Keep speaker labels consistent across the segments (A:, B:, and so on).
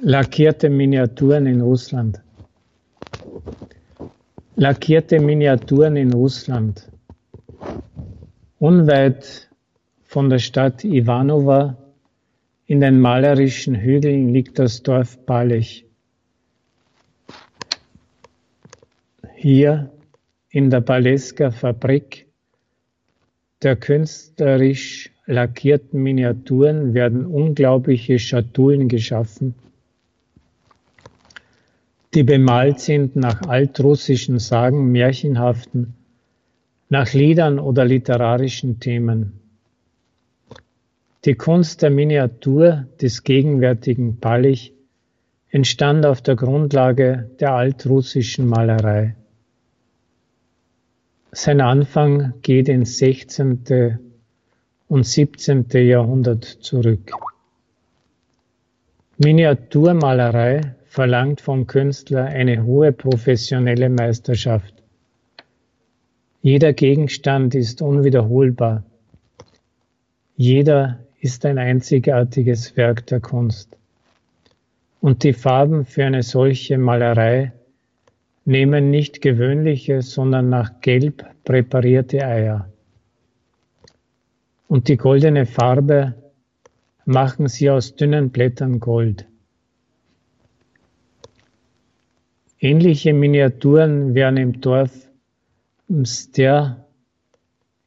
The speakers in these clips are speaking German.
A: Lackierte Miniaturen in Russland. Lackierte Miniaturen in Russland. Unweit von der Stadt Ivanova in den malerischen Hügeln liegt das Dorf Balich. Hier in der Baleska Fabrik der künstlerisch lackierten Miniaturen werden unglaubliche Schatullen geschaffen, die bemalt sind nach altrussischen Sagen, märchenhaften, nach Liedern oder literarischen Themen. Die Kunst der Miniatur des gegenwärtigen Palich entstand auf der Grundlage der altrussischen Malerei. Sein Anfang geht ins 16. und 17. Jahrhundert zurück. Miniaturmalerei verlangt vom Künstler eine hohe professionelle Meisterschaft. Jeder Gegenstand ist unwiederholbar. Jeder ist ein einzigartiges Werk der Kunst. Und die Farben für eine solche Malerei nehmen nicht gewöhnliche, sondern nach Gelb präparierte Eier. Und die goldene Farbe machen sie aus dünnen Blättern Gold. Ähnliche Miniaturen werden im Dorf Mster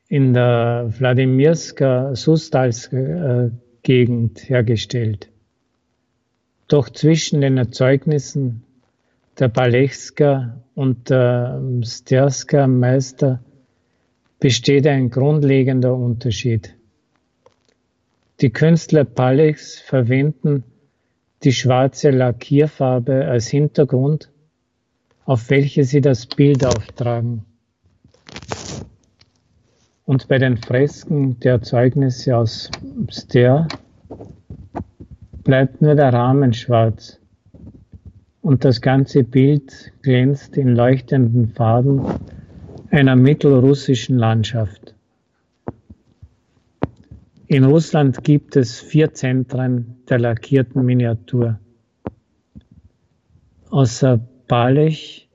A: in der Wladimirska Sustalska Gegend hergestellt. Doch zwischen den Erzeugnissen der Balechska und der Sterska Meister besteht ein grundlegender Unterschied. Die Künstler Palechs verwenden die schwarze Lackierfarbe als Hintergrund, auf welche sie das Bild auftragen. Und bei den Fresken der Zeugnisse aus Ster bleibt nur der Rahmen schwarz und das ganze Bild glänzt in leuchtenden Farben einer mittelrussischen Landschaft. In Russland gibt es vier Zentren der lackierten Miniatur. Außer Balech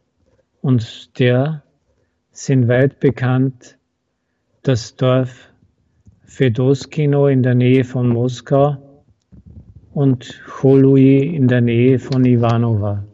A: und Ster sind weit bekannt das Dorf Fedoskino in der Nähe von Moskau und Cholui in der Nähe von Ivanova.